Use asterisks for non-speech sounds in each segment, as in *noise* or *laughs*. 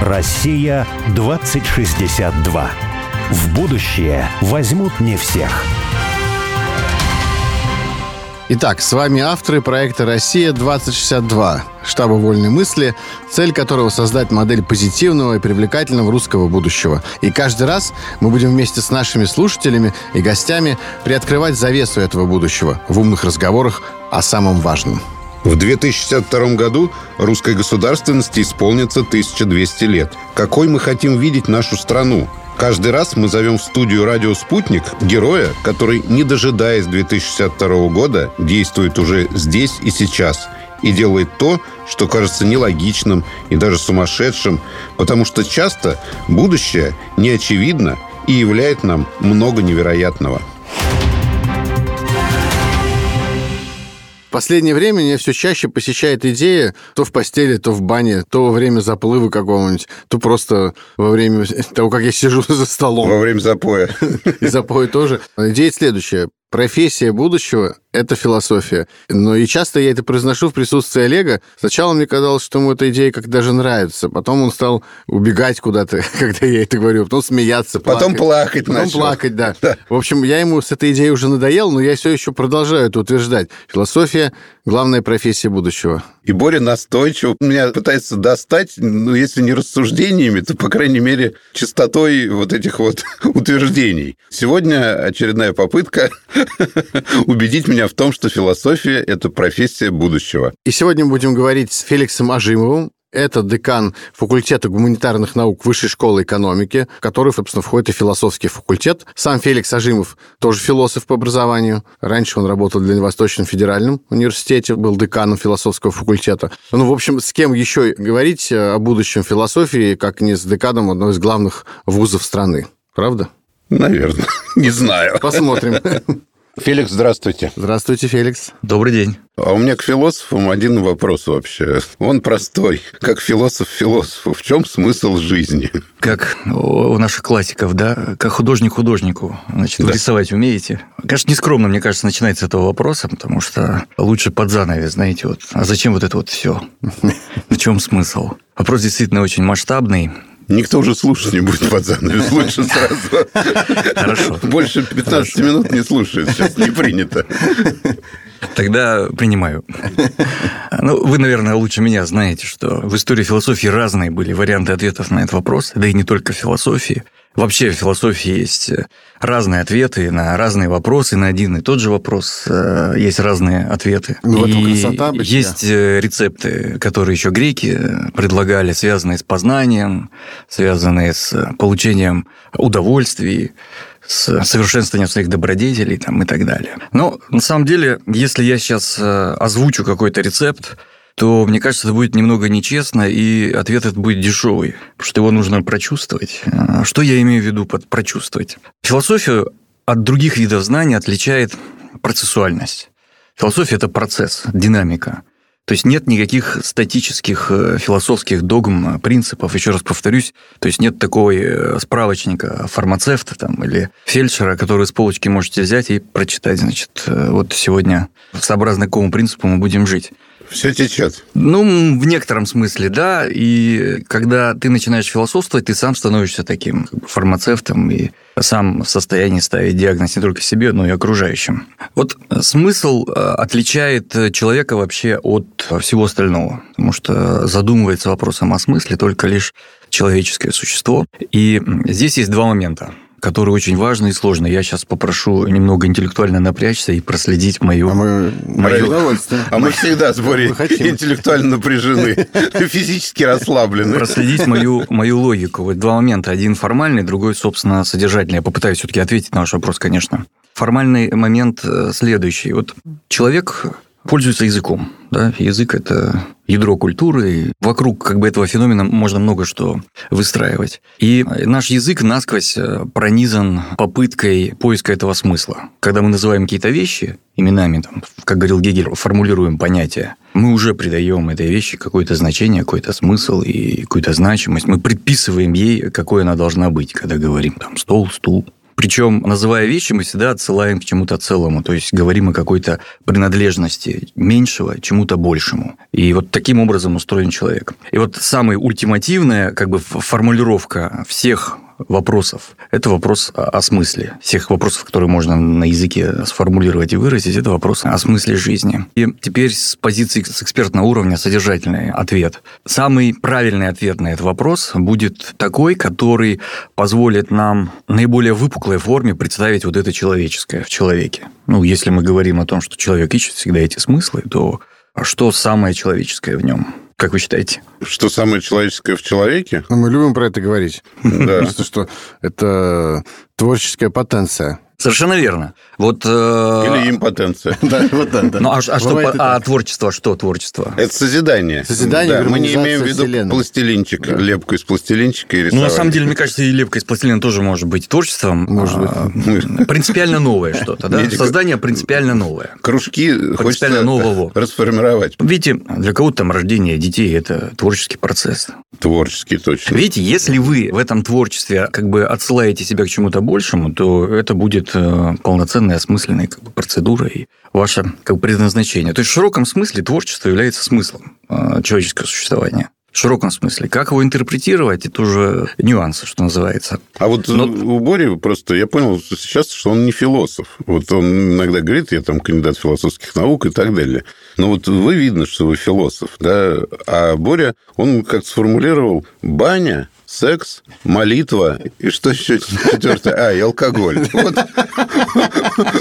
Россия 2062. В будущее возьмут не всех. Итак, с вами авторы проекта «Россия-2062», штаба «Вольной мысли», цель которого создать модель позитивного и привлекательного русского будущего. И каждый раз мы будем вместе с нашими слушателями и гостями приоткрывать завесу этого будущего в умных разговорах о самом важном. В 2062 году русской государственности исполнится 1200 лет. Какой мы хотим видеть нашу страну? Каждый раз мы зовем в студию «Радио Спутник» героя, который, не дожидаясь 2062 года, действует уже здесь и сейчас и делает то, что кажется нелогичным и даже сумасшедшим, потому что часто будущее не очевидно и являет нам много невероятного. Последнее время меня все чаще посещает идея то в постели, то в бане, то во время заплыва какого-нибудь, то просто во время *laughs* того, как я сижу за столом. Во время запоя. *laughs* И запоя тоже. Идея следующая. Профессия будущего – это философия. Но и часто я это произношу в присутствии Олега. Сначала мне казалось, что ему эта идея как даже нравится. Потом он стал убегать куда-то, *laughs* когда я это говорю. Потом смеяться, плакать. Потом плакать Потом начал. плакать, да. да. В общем, я ему с этой идеей уже надоел, но я все еще продолжаю это утверждать. Философия – главная профессия будущего. И Боря настойчиво меня пытается достать, ну, если не рассуждениями, то, по крайней мере, чистотой вот этих вот *laughs* утверждений. Сегодня очередная попытка *laughs* убедить меня в том, что философия – это профессия будущего. И сегодня мы будем говорить с Феликсом Ажимовым, это декан факультета гуманитарных наук Высшей школы экономики, в который, собственно, входит и философский факультет. Сам Феликс Ажимов тоже философ по образованию. Раньше он работал для Восточном федеральном университете, был деканом философского факультета. Ну, в общем, с кем еще говорить о будущем философии, как не с деканом одного из главных вузов страны. Правда? Наверное. *laughs* Не знаю. Посмотрим. *laughs* Феликс, здравствуйте. Здравствуйте, Феликс. Добрый день. А у меня к философам один вопрос вообще. Он простой. Как философ философу, в чем смысл жизни? Как у наших классиков, да? Как художник художнику. Значит, да. рисовать умеете? Конечно, нескромно, мне кажется, начинается с этого вопроса, потому что лучше под занавес, знаете, вот. А зачем вот это вот все? *laughs* В чем смысл? Вопрос действительно очень масштабный. Никто уже слушать не будет под занавес. *laughs* Лучше сразу. Хорошо. Больше 15 Хорошо. минут не слушают. Сейчас не принято. Тогда принимаю. Ну, вы, наверное, лучше меня знаете, что в истории философии разные были варианты ответов на этот вопрос, да и не только в философии. Вообще в философии есть разные ответы на разные вопросы, на один и тот же вопрос э, есть разные ответы. Ну, и красота есть э, рецепты, которые еще греки предлагали, связанные с познанием, связанные с получением удовольствий, с совершенствованием своих добродетелей там, и так далее. Но на самом деле, если я сейчас э, озвучу какой-то рецепт, то, мне кажется, это будет немного нечестно, и ответ этот будет дешевый, потому что его нужно прочувствовать. А что я имею в виду под прочувствовать? Философию от других видов знаний отличает процессуальность. Философия – это процесс, динамика. То есть нет никаких статических э, философских догм, э, принципов, еще раз повторюсь. То есть нет такого э, справочника фармацевта там, или фельдшера, который с полочки можете взять и прочитать. Значит, вот сегодня сообразно какому принципу мы будем жить. Все течет. Ну, в некотором смысле, да. И когда ты начинаешь философствовать, ты сам становишься таким как бы, фармацевтом и сам в состоянии ставить диагноз не только себе, но и окружающим. Вот смысл э, отличает человека вообще от всего остального, потому что задумывается вопросом о смысле только лишь человеческое существо. И здесь есть два момента который очень важный и сложный. Я сейчас попрошу немного интеллектуально напрячься и проследить мою... А мы, мою... *laughs* А мы всегда с Борей *laughs* интеллектуально напряжены, *laughs* физически расслаблены. Проследить мою, мою логику. Вот два момента. Один формальный, другой, собственно, содержательный. Я попытаюсь все-таки ответить на ваш вопрос, конечно. Формальный момент э, следующий. Вот человек пользуется языком. Да? Язык – это ядро культуры. Вокруг как бы этого феномена можно много что выстраивать. И наш язык насквозь э, пронизан попыткой поиска этого смысла. Когда мы называем какие-то вещи именами, там, как говорил Гегель, формулируем понятия, мы уже придаем этой вещи какое-то значение, какой-то смысл и какую-то значимость. Мы предписываем ей, какой она должна быть, когда говорим там стол, стул, Причем, называя вещи, мы всегда отсылаем к чему-то целому, то есть говорим о какой-то принадлежности меньшего чему-то большему. И вот таким образом устроен человек. И вот самая ультимативная как бы формулировка всех вопросов. Это вопрос о смысле. Всех вопросов, которые можно на языке сформулировать и выразить, это вопрос о смысле жизни. И теперь с позиции с экспертного уровня содержательный ответ. Самый правильный ответ на этот вопрос будет такой, который позволит нам наиболее выпуклой форме представить вот это человеческое в человеке. Ну, если мы говорим о том, что человек ищет всегда эти смыслы, то что самое человеческое в нем? Как вы считаете? Что самое человеческое в человеке? Ну, мы любим про это говорить. Да. Просто что это творческая потенция. Совершенно верно. Вот, э... Или импотенция. *laughs* да, вот да, да. Ну, а, а, что, а творчество что творчество? Это созидание. Созидание, да, Мы не имеем в виду вселенной. пластилинчик, да. лепку из пластилинчика и Ну, на самом деле, мне кажется, и лепка из пластилина тоже может быть творчеством. Может быть. А, Принципиально новое что-то, да? Видите, Создание принципиально новое. Кружки хочется нового. расформировать. Видите, для кого-то там рождение детей – это творческий процесс. Творческий точно. Видите, если вы в этом творчестве как бы отсылаете себя к чему-то большему, то это будет э, полноценной, осмысленной как бы, процедурой и ваше как бы, предназначение. То есть в широком смысле творчество является смыслом э, человеческого существования. В широком смысле. Как его интерпретировать, это уже нюансы, что называется. А вот Но- у Бори просто я понял сейчас, что он не философ. Вот он иногда говорит, я там кандидат философских наук и так далее. Но вот вы видно, что вы философ, да? А Боря, он как сформулировал, баня, секс, молитва и что еще четвертое? А, и алкоголь. Вот.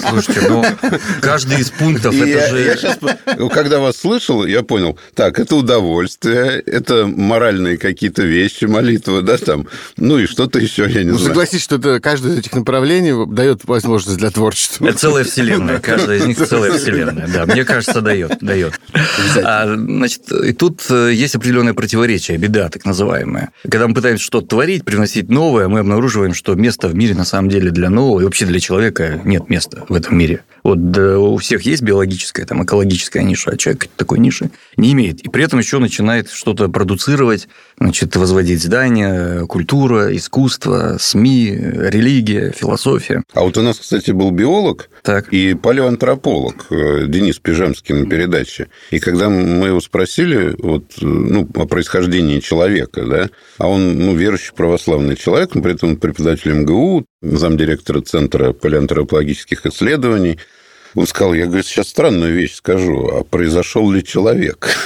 Слушайте, ну, каждый из пунктов И это я, же... я щас, когда вас слышал, я понял, так, это удовольствие, это моральные какие-то вещи, молитва, да, там, ну и что-то еще, я не Ну, знаю. согласитесь, что это каждое из этих направлений дает возможность для творчества. Это целая вселенная. Каждая из них целая вселенная. Да, мне кажется, дает. дает. А, значит, и тут э, есть определенное противоречие, беда так называемая. Когда мы пытаемся что-то творить, привносить новое, мы обнаруживаем, что места в мире на самом деле для нового и вообще для человека нет места в этом мире. Вот да, у всех есть биологическая, там, экологическая ниша, а человек такой ниши не имеет. И при этом еще начинает что-то продуцировать, значит, возводить здания, культура, искусство, СМИ, религия, философия. А вот у нас, кстати, был биолог Так. и палеоантрополог э, Денис Пижемский на передаче. И когда мы его спросили вот, э, ну, о происхождении человека, да, а он ну, верующий православный человек, но при этом преподаватель МГУ, замдиректора Центра палеоантропологических исследований, он сказал, я, говорит, сейчас странную вещь скажу, а произошел ли человек? *laughs*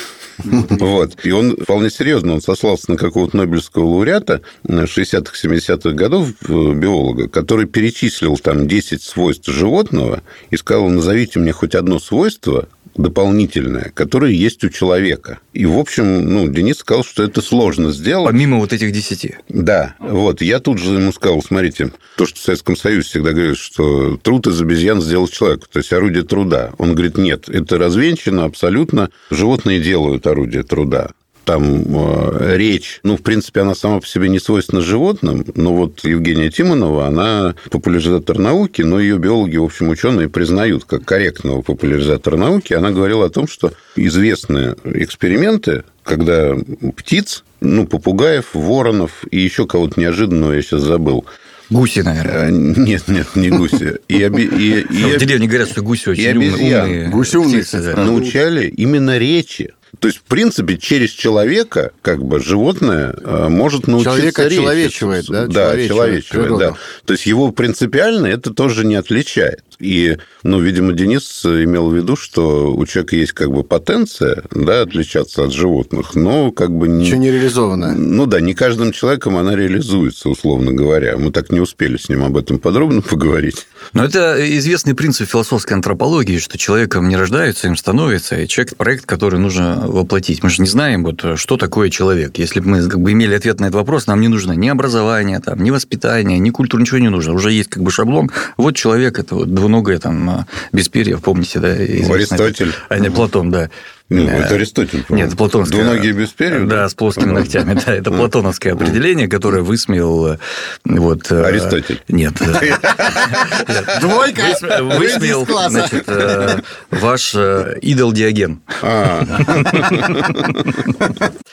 Вот. И он вполне серьезно, он сослался на какого-то Нобелевского лауреата 60-х, 70-х годов, э, биолога, который перечислил там 10 свойств животного и сказал, назовите мне хоть одно свойство, дополнительное, которое есть у человека. И, в общем, ну, Денис сказал, что это сложно сделать. Помимо вот этих десяти. Да, вот. Я тут же ему сказал, смотрите, то, что в Советском Союзе всегда говорят, что труд из обезьян сделал человек, то есть орудие труда. Он говорит, нет, это развенчано абсолютно. Животные делают орудие труда там э, речь, ну, в принципе, она сама по себе не свойственна животным, но вот Евгения Тимонова, она популяризатор науки, но ее биологи, в общем, ученые признают как корректного популяризатора науки. Она говорила о том, что известные эксперименты, когда птиц, ну, попугаев, воронов и еще кого-то неожиданного, я сейчас забыл, Гуси, наверное. Э, Нет, нет, не гуси. И, оби- и- и в деревне говорят, что гуси очень и обезьян. умные Гуси умные, птицы, да. научали именно речи. То есть, в принципе, через человека, как бы, животное э, может научиться Человек речи. очеловечивает, да? Да, Человечивает человечивает, да. То есть, его принципиально это тоже не отличает. И, ну, видимо, Денис имел в виду, что у человека есть как бы потенция, да, отличаться от животных, но как бы не... Еще не реализовано. Ну да, не каждым человеком она реализуется, условно говоря. Мы так не успели с ним об этом подробно *laughs* поговорить. Но это известный принцип философской антропологии, что человеком не рождаются, им становится, и человек – проект, который нужно воплотить. Мы же не знаем, вот, что такое человек. Если бы мы как бы, имели ответ на этот вопрос, нам не нужно ни образование, там, ни воспитание, ни культура, ничего не нужно. Уже есть как бы шаблон. Вот человек – это вот двуногое там, без перьев, помните, да? Аристотель. А не Платон, да. Ну, это Аристотель. Нет, это платоновское. Двуногие без перьев? Да, с плоскими ногтями. Да, это платоновское определение, которое высмеял вот... Аристотель. Нет. Двойка! Высмеял, значит, ваш идол Диоген. А,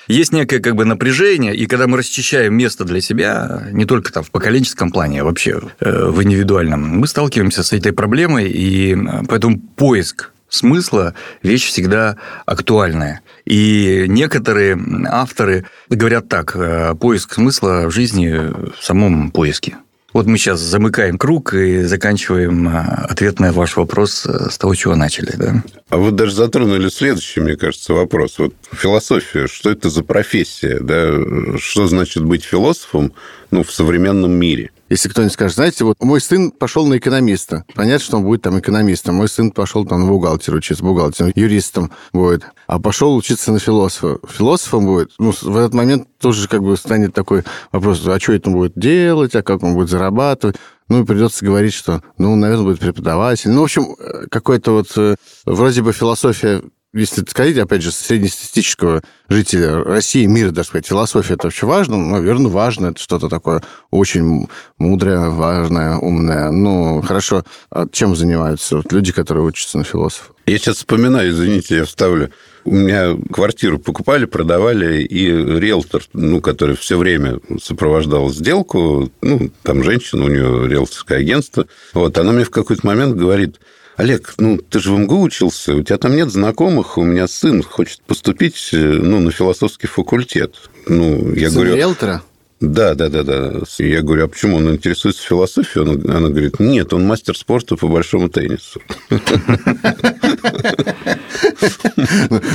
Есть некое как бы напряжение, и когда мы расчищаем место для себя, не только там в поколенческом плане, а вообще э, в индивидуальном, мы сталкиваемся с этой проблемой, и э, поэтому поиск смысла вещь всегда актуальная. И некоторые авторы говорят так, э, поиск смысла в жизни в самом поиске. Вот мы сейчас замыкаем круг и заканчиваем э, ответ на ваш вопрос э, с того, чего начали. Да? а вы даже затронули следующий, мне кажется, вопрос. Вот философия, что это за профессия? Да? Что значит быть философом ну, в современном мире? Если кто-нибудь скажет, знаете, вот мой сын пошел на экономиста. Понятно, что он будет там экономистом. Мой сын пошел там на бухгалтера учиться, бухгалтером, юристом будет. А пошел учиться на философа. Философом будет. Ну, в этот момент тоже как бы станет такой вопрос, а что это будет делать, а как он будет зарабатывать. Ну, и придется говорить, что, ну, наверное, будет преподаватель. Ну, в общем, э, какой-то вот э, вроде бы философия если сказать, опять же, среднестатистического жителя России, мира, даже сказать, философия это вообще важно? Ну, наверное, важно. Это что-то такое очень мудрое, важное, умное. Ну, хорошо. А чем занимаются вот люди, которые учатся на философа? Я сейчас вспоминаю, извините, я вставлю. У меня квартиру покупали, продавали, и риэлтор, ну, который все время сопровождал сделку, ну, там женщина, у нее риэлторское агентство, вот, она мне в какой-то момент говорит, Олег, ну, ты же в МГУ учился, у тебя там нет знакомых, у меня сын хочет поступить, ну, на философский факультет. Ну, я Сын говорю... риэлтора? Да, да, да, да. Я говорю, а почему он интересуется философией? Она, она говорит, нет, он мастер спорта по большому теннису.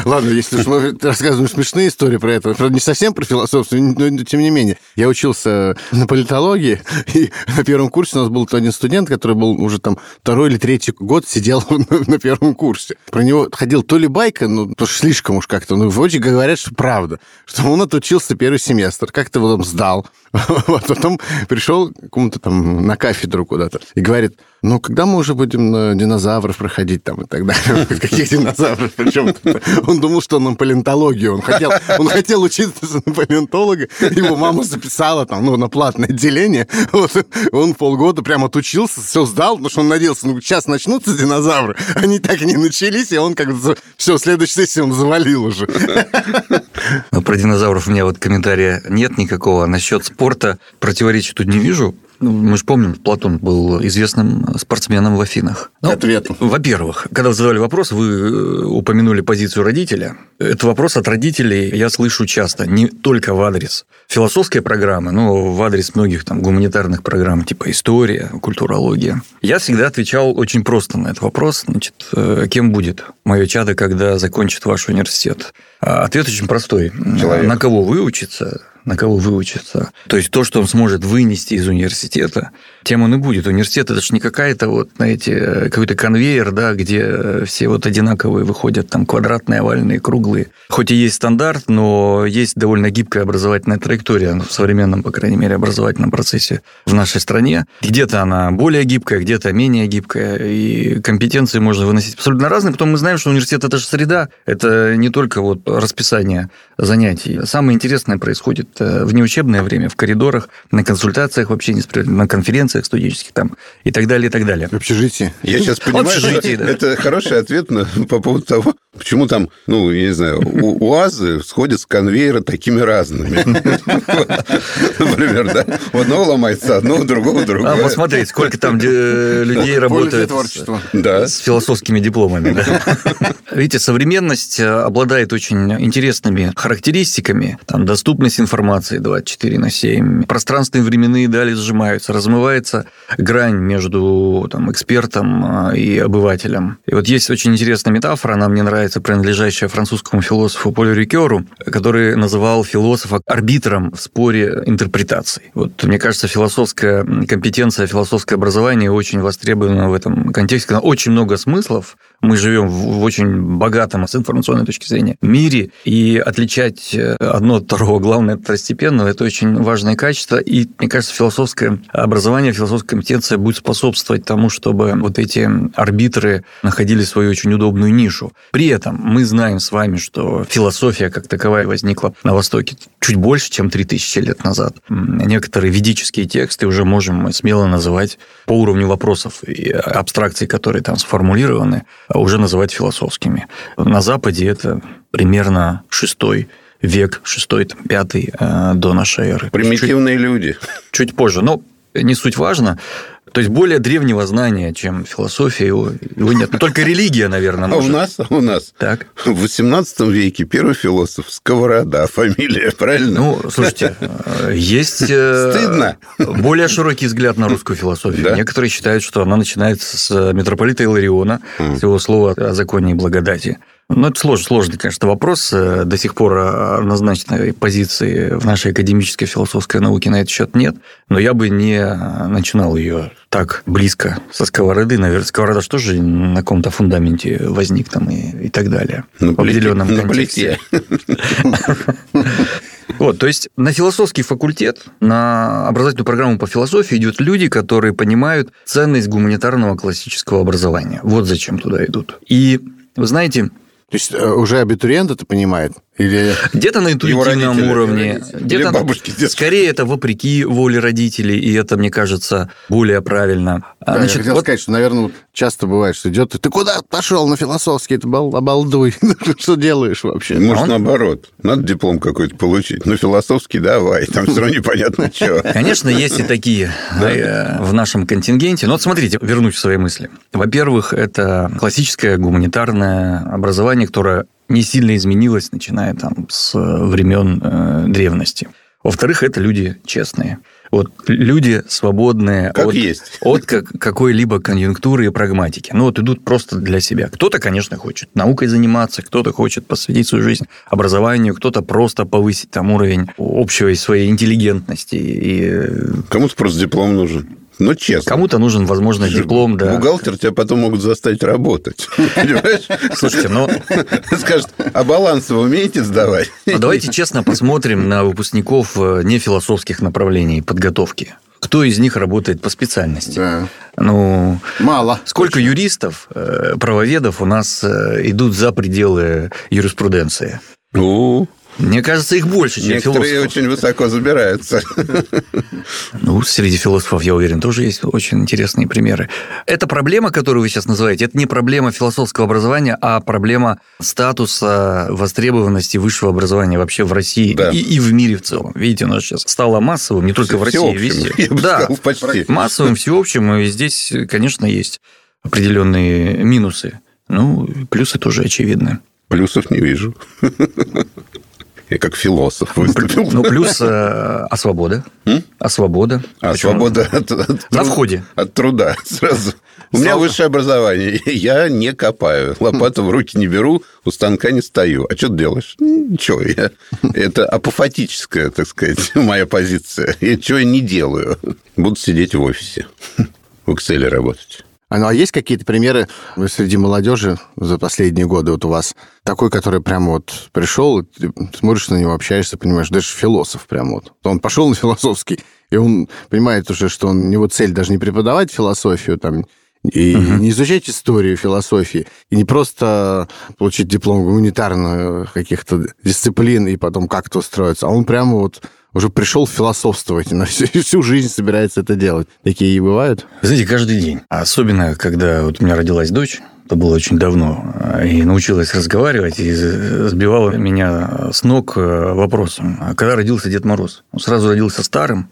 Ладно, если уж рассказываем смешные истории про это, правда, не совсем про философию, но тем не менее. Я учился на политологии, и на первом курсе у нас был один студент, который был уже там второй или третий год сидел *laughs* на первом курсе. Про него ходил то ли байка, ну, то слишком уж как-то, ну, вроде говорят, что правда, что он отучился первый семестр, как-то его там сдал, well *laughs* вот, потом пришел кому-то там на кафедру куда-то и говорит, ну, когда мы уже будем на динозавров проходить там и так далее? *laughs* Каких динозавров? Причем *laughs* он думал, что на палеонтологию. Он хотел, он хотел учиться на палеонтолога. Его мама записала там, ну, на платное отделение. Вот, он полгода прям отучился, все сдал, потому что он надеялся, ну, сейчас начнутся динозавры. Они так и не начались, и он как бы все, следующей сессии он завалил уже. Но про динозавров у меня вот комментария нет никакого. Насчет спорта противоречия тут не вижу. Ну, мы же помним, Платон был известным спортсменом в Афинах. Ну, Ответ. Во-первых, когда вы задавали вопрос, вы э, упомянули позицию родителя. Это вопрос от родителей я слышу часто, не только в адрес философской программы, но в адрес многих там гуманитарных программ, типа история, культурология. Я всегда отвечал очень просто на этот вопрос. Значит, э, кем будет мое чадо, когда закончит ваш университет? А Ответ очень простой. Человек. На кого выучиться, на кого выучиться. То есть то, что он сможет вынести из университета, тем он и будет. Университет это же не какая-то вот, знаете, какой-то конвейер, да, где все вот одинаковые выходят, там квадратные, овальные, круглые. Хоть и есть стандарт, но есть довольно гибкая образовательная траектория в современном, по крайней мере, образовательном процессе в нашей стране. Где-то она более гибкая, где-то менее гибкая, и компетенции можно выносить абсолютно разные. Потом мы знаем, что университет – это же среда, это не только вот расписание занятий. Самое интересное происходит э, в неучебное время, в коридорах, на консультациях вообще на конференциях студенческих там и так далее, и так далее. В общежитии. Я сейчас понимаю, что да. это хороший ответ на, по поводу того, почему там, ну, я не знаю, у- УАЗы сходят с конвейера такими разными. Например, да? У одного ломается одно, у другого А другое. посмотреть, сколько там э, людей работает с- творчества. Да. с философскими дипломами. *laughs* Видите, современность э, обладает очень интересными характеристиками. Там доступность информации 24 на 7, пространственные временные дали сжимаются, размывается грань между там, экспертом э, и обывателем. И вот есть очень интересная метафора, она мне нравится, принадлежащая французскому философу Полю Рикеру, который называл философа арбитром в споре интерпретаций. Вот мне кажется, философская компетенция, философское образование очень востребовано в этом контексте, очень много смыслов Мы живем в очень богатом с информационной точки зрения мире, и отличать э, одно от второго, главное, от второстепенного, это очень важное качество. И, мне кажется, философское образование, философская компетенция будет способствовать тому, чтобы вот эти арбитры находили свою очень удобную нишу. При этом мы знаем с вами, что философия как таковая возникла на Востоке чуть больше, чем 3000 лет назад. Некоторые ведические тексты уже можем смело называть по уровню вопросов и абстракций, которые там сформулированы, уже называть философскими. На Западе это примерно шестой век, шестой, там, пятый э, до нашей эры. Примитивные чуть, люди. Чуть позже. Но не суть важно. То есть более древнего знания, чем философия, его, его нет. Но только религия, наверное, может. А у нас, у нас так. в 18 веке первый философ Сковорода, фамилия, правильно? Ну, слушайте, есть э, Стыдно. более широкий взгляд на русскую философию. Да? Некоторые считают, что она начинается с митрополита Илариона, с его слова о законе и благодати. Ну, это сложный, сложный, конечно, вопрос. Э, до сих пор однозначной позиции в нашей академической философской науке на этот счет нет. Но я бы не начинал ее так близко со сковороды. Наверное, сковорода что же на каком-то фундаменте возник там и, и так далее. На в определенном на контексте. *laughs* *laughs* Вот, то есть на философский факультет, на образовательную программу по философии идут люди, которые понимают ценность гуманитарного классического образования. Вот зачем туда идут. И вы знаете, то есть э, уже абитуриент это понимает? Или где-то на интуитивном уровне, где-то бабушки, скорее это вопреки воле родителей, и это, мне кажется, более правильно. Да, Значит, я хотел вот... сказать, что, наверное, часто бывает, что идет, ты куда пошел на философский, это обалдуй, *laughs* что делаешь вообще? Может, а он... наоборот, надо диплом какой-то получить, но философский давай, там все равно непонятно что. Конечно, есть и такие э, в нашем контингенте. Но вот смотрите, вернусь к своей мысли. Во-первых, это классическое гуманитарное образование, которое не сильно изменилось, начиная там с времен э, древности. Во-вторых, это люди честные. Вот люди свободные как от, есть. от как, какой-либо конъюнктуры и прагматики. Ну, вот идут просто для себя. Кто-то, конечно, хочет наукой заниматься, кто-то хочет посвятить свою жизнь образованию, кто-то просто повысить там уровень общего своей интеллигентности. И... Кому-то просто диплом нужен. Ну, честно. Кому-то нужен, возможно, диплом, да. Бухгалтер тебя потом могут заставить работать. *laughs* Понимаешь? Слушайте, ну... *laughs* Скажет, а баланс вы умеете сдавать? *laughs* Ну, давайте честно посмотрим на выпускников э, нефилософских направлений подготовки. Кто из них работает по специальности? Да. Ну, мало. Сколько точно. юристов, э, правоведов у нас э, идут за пределы юриспруденции? Ну, мне кажется, их больше, чем Некоторые философов. очень высоко забираются. Ну, среди философов, я уверен, тоже есть очень интересные примеры. Эта проблема, которую вы сейчас называете, это не проблема философского образования, а проблема статуса востребованности высшего образования вообще в России да. и, и в мире в целом. Видите, у нас сейчас стало массовым, не только в России, везде. Я бы да, сказал, почти. массовым, всеобщим, и здесь, конечно, есть определенные минусы. Ну, плюсы тоже очевидны. Плюсов не вижу. Я как философ выступил. Ну, плюс э, а свобода? М? А свобода? А Почему? свобода *laughs* от, от, На входе. От труда сразу. У меня высшее образование. *laughs* Я не копаю. Лопату в руки не беру, у станка не стою. А что ты делаешь? Ничего. Я... *laughs* Это апофатическая, так сказать, моя позиция. Я чего я не делаю. Буду сидеть в офисе. В Excel работать. А, ну, а есть какие-то примеры среди молодежи за последние годы вот у вас? Такой, который прям вот пришел, ты смотришь на него, общаешься, понимаешь, даже философ прям вот. Он пошел на философский, и он понимает уже, что он, у него цель даже не преподавать философию, там, и uh-huh. не изучать историю философии, и не просто получить диплом гуманитарных каких-то дисциплин и потом как-то устроиться, а он прямо вот уже пришел философствовать, на *laughs* всю, всю жизнь собирается это делать. Такие и бывают? знаете, каждый день. Особенно, когда вот у меня родилась дочь, это было очень давно, и научилась разговаривать, и сбивала меня с ног э, вопросом, а когда родился Дед Мороз? Он сразу родился старым,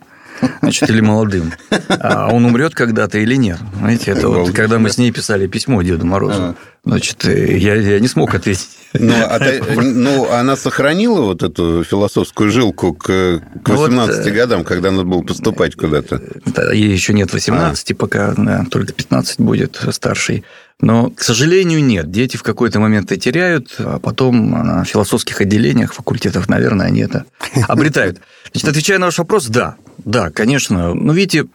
значит, или молодым. А он умрет когда-то или нет? Знаете, это вот когда мы с ней писали письмо Деду Морозу. Значит, я, я не смог ответить. Ну, а ну, она сохранила вот эту философскую жилку к, к 18 вот, э, годам, когда надо было поступать куда-то? Ей еще нет 18, а. пока да, только 15 будет старший. Но, к сожалению, нет. Дети в какой-то момент это теряют, а потом на философских отделениях факультетов, наверное, они это обретают. Значит, отвечая на ваш вопрос, да, да, конечно. Но видите,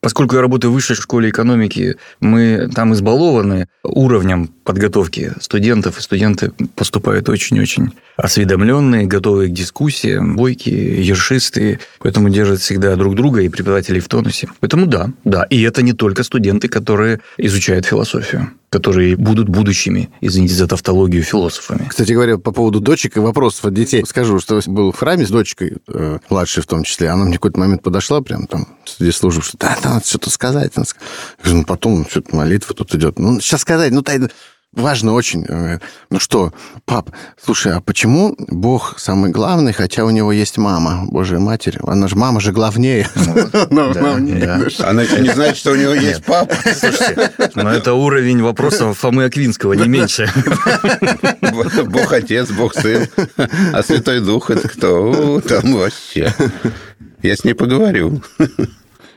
Поскольку я работаю в высшей школе экономики, мы там избалованы уровнем подготовки студентов, и студенты поступают очень-очень осведомленные, готовые к дискуссиям, бойкие, ершистые, поэтому держат всегда друг друга и преподавателей в тонусе. Поэтому да, да. И это не только студенты, которые изучают философию которые будут будущими, извините за тавтологию, философами. Кстати говоря, по поводу дочек и вопросов от детей. Скажу, что был в храме с дочкой, э, младшей в том числе. Она мне какой-то момент подошла, прям там, здесь служу, что да, надо что-то сказать. Я говорю, ну, потом что-то молитва тут идет. Ну, сейчас сказать, ну, тай важно очень. Э, ну что, пап, слушай, а почему Бог самый главный, хотя у него есть мама, Божья Матерь? Она же мама же главнее. Ну, *laughs* Она еще не знает, что у него есть папа. Слушайте, но это уровень вопросов Фомы Аквинского, не меньше. Бог Отец, Бог Сын, а Святой Дух это кто? Там вообще. Я с ней поговорю.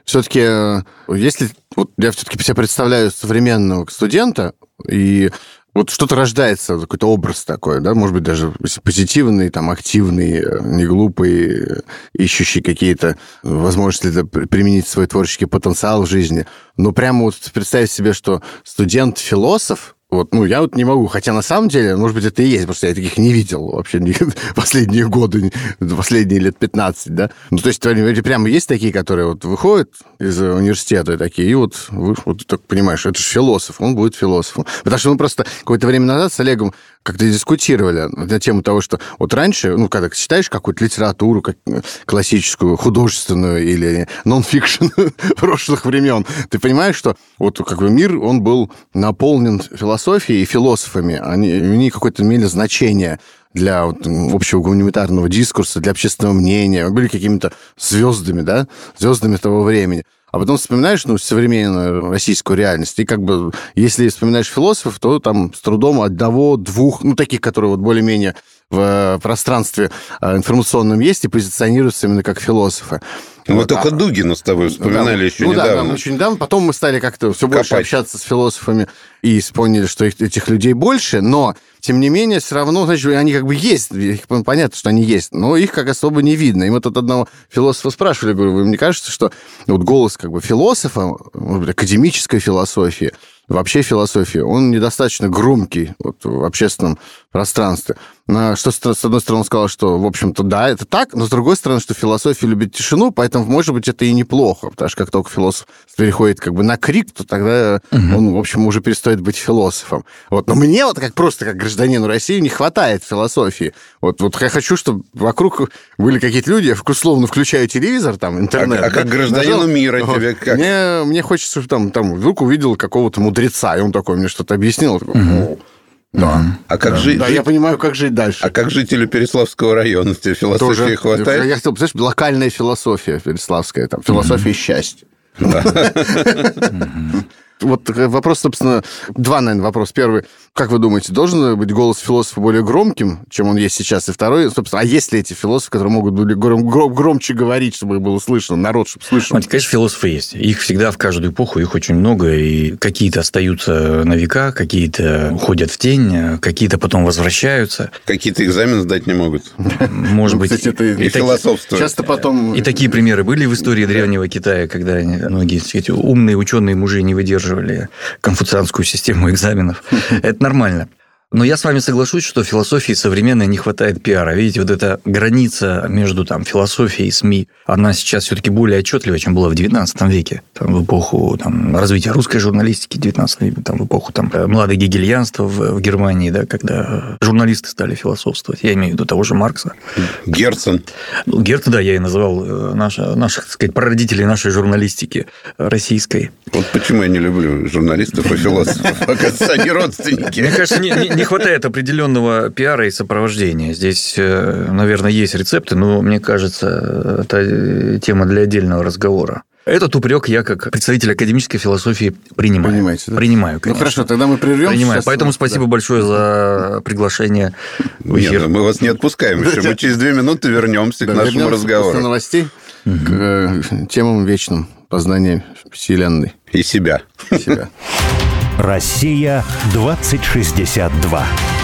Все-таки, э, если вот я все-таки себя представляю современного студента, и вот что-то рождается, какой-то образ такой, да, может быть, даже позитивный, там, активный, э, не глупый, э, ищущий какие-то возможности применить свой творческий потенциал в жизни. Но прямо вот представить себе, что студент-философ, вот, ну, я вот не могу. Хотя на самом деле, может быть, это и есть, просто я таких не видел вообще не, *laughs* последние годы, последние лет 15, да. Ну, то есть, прямо есть такие, которые вот выходят из университета и такие, и вот, вы, вот так понимаешь, это же философ, он будет философом. Потому что мы просто какое-то время назад с Олегом как-то дискутировали на тему того, что вот раньше, ну, когда читаешь какую-то литературу как классическую, художественную или нон-фикшн *laughs* прошлых времен, ты понимаешь, что вот как бы мир, он был наполнен философией и философами. Они, они какое-то имели значение для вот, общего гуманитарного дискурса, для общественного мнения, были какими-то звездами, да, звездами того времени. А потом вспоминаешь, ну, современную российскую реальность, и как бы, если вспоминаешь философов, то там с трудом одного, двух, ну, таких, которые вот более-менее в пространстве э, информационном есть и позиционируются именно как философы. Мы вот. только а, Дугина с тобой вспоминали да, еще ну, недавно. Да, да, очень недавно. Потом мы стали как-то все больше Копать. общаться с философами и поняли, что их, этих людей больше, но тем не менее, все равно, значит, они как бы есть, их, понятно, что они есть, но их как особо не видно. И мы тут одного философа спрашивали, говорю, вы мне кажется, что вот голос как бы философа, может быть, академической философии, вообще философии, он недостаточно громкий вот, в общественном пространстве. Что, с одной стороны, он сказал, что, в общем-то, да, это так, но с другой стороны, что философия любит тишину, поэтому, может быть, это и неплохо, потому что как только философ переходит как бы на крик, то тогда угу. он, в общем, уже перестает быть философом. Вот. Но мне вот как просто как гражданину России не хватает философии. Вот, вот я хочу, чтобы вокруг были какие-то люди, я условно включаю телевизор, там, интернет. А, а как гражданину нажал, мира вот, тебе как? Мне, мне хочется, чтобы там, там вдруг увидел какого-то мудреца, и он такой мне что-то объяснил. Такой, угу. Да. А как да. жить? Да, я понимаю, как жить дальше. А как жителю Переславского района тебе философии Тоже, хватает? Я хотел, представляешь, локальная философия Переславская, там, философия mm-hmm. счастья. *laughs* Вот вопрос, собственно, два, наверное, вопрос. Первый, как вы думаете, должен быть голос философа более громким, чем он есть сейчас? И второй, собственно, а есть ли эти философы, которые могут были гром, гром, громче говорить, чтобы их было слышно, народ, чтобы слышал? Смотрите, конечно, философы есть. Их всегда в каждую эпоху, их очень много, и какие-то остаются на века, какие-то уходят в тень, какие-то потом возвращаются. Какие-то экзамен сдать не могут. Может быть. Кстати, это и, философство. Часто потом... И такие примеры были в истории древнего Китая, когда многие, умные ученые мужи не выдерживали поддерживали конфуцианскую систему экзаменов. *laughs* Это нормально. Но я с вами соглашусь, что философии современной не хватает пиара. Видите, вот эта граница между там, философией и СМИ, она сейчас все-таки более отчетлива, чем была в XIX веке. Там, в эпоху там, развития русской журналистики в XIX веке, там, в эпоху там, младого гегельянства в, в Германии, да, когда журналисты стали философствовать. Я имею в виду того же Маркса. Герцен. Ну, Герца, да, я и называл э, наша, наших, так сказать, прародителей нашей журналистики российской. Вот почему я не люблю журналистов и философов. *laughs* Оказывается, они родственники. Мне кажется, не, не, не хватает определенного пиара и сопровождения. Здесь, э, наверное, есть рецепты, но мне кажется, это тема для отдельного разговора. Этот упрек я, как представитель академической философии, принимаю. Понимаете, да? Принимаю, ну, конечно. Ну хорошо, тогда мы прервем. Принимаю. Поэтому спасибо да. большое за приглашение в эфир. Нет, ну, мы вас не отпускаем еще. Мы через две минуты вернемся к нашему разговору. После новостей к э, темам вечным познания Вселенной. И себя. Россия 2062.